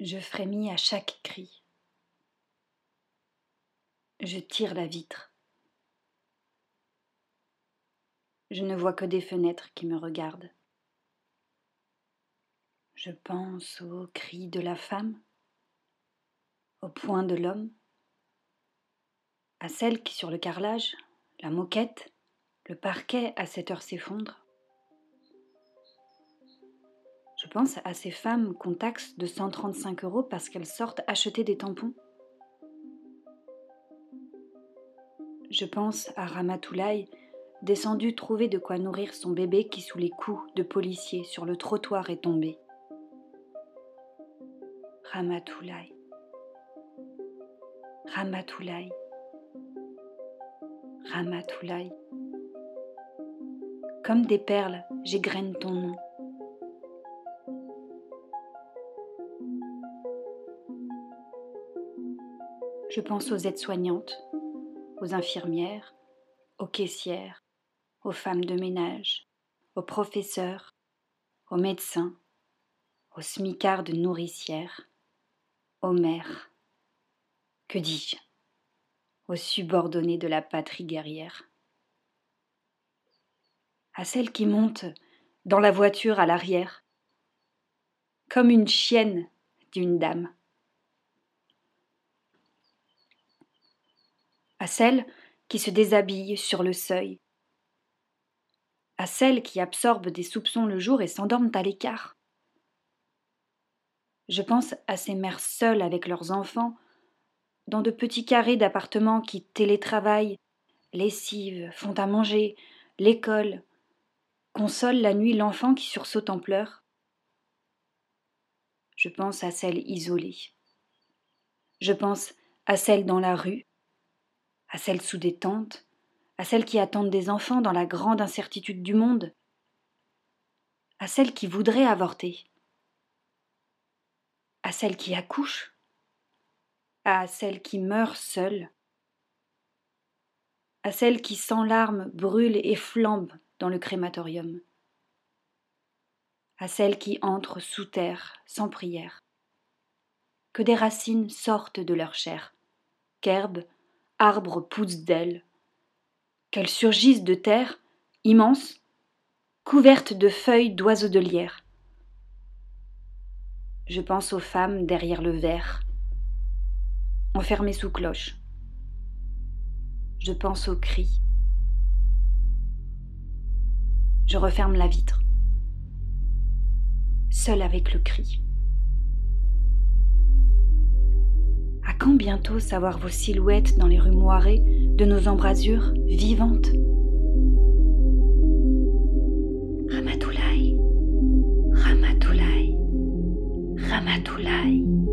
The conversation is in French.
Je frémis à chaque cri. Je tire la vitre. Je ne vois que des fenêtres qui me regardent. Je pense aux cris de la femme, au point de l'homme, à celle qui sur le carrelage, la moquette, le parquet à cette heure s'effondre. Je pense à ces femmes qu'on taxe de 135 euros parce qu'elles sortent acheter des tampons? Je pense à Ramatoulaye, descendue trouver de quoi nourrir son bébé qui, sous les coups de policiers sur le trottoir, est tombé. Ramatoulaye. Ramatoulaye. Ramatoulaye. Comme des perles, j'égrène ton nom. Je pense aux aides-soignantes, aux infirmières, aux caissières, aux femmes de ménage, aux professeurs, aux médecins, aux smicards de nourricières, aux mères, que dis-je, aux subordonnés de la patrie guerrière, à celles qui montent dans la voiture à l'arrière, comme une chienne d'une dame. À celles qui se déshabillent sur le seuil, à celles qui absorbent des soupçons le jour et s'endorment à l'écart. Je pense à ces mères seules avec leurs enfants, dans de petits carrés d'appartements qui télétravaillent, lessivent, font à manger, l'école, consolent la nuit l'enfant qui sursaute en pleurs. Je pense à celles isolées. Je pense à celles dans la rue, à celles sous des tentes, à celles qui attendent des enfants dans la grande incertitude du monde, à celles qui voudraient avorter, à celles qui accouchent, à celles qui meurent seules, à celles qui sans larmes brûlent et flambent dans le crématorium, à celles qui entrent sous terre sans prière, que des racines sortent de leur chair, qu'herbes arbres poussent d'elles, qu'elles surgissent de terre, immenses, couvertes de feuilles d'oiseaux de lierre. Je pense aux femmes derrière le verre, enfermées sous cloche. Je pense aux cris. Je referme la vitre, seule avec le cri. Quand bientôt savoir vos silhouettes dans les rues moirées de nos embrasures vivantes Ramatoulaye, Ramatoulaye, Ramatoulaye.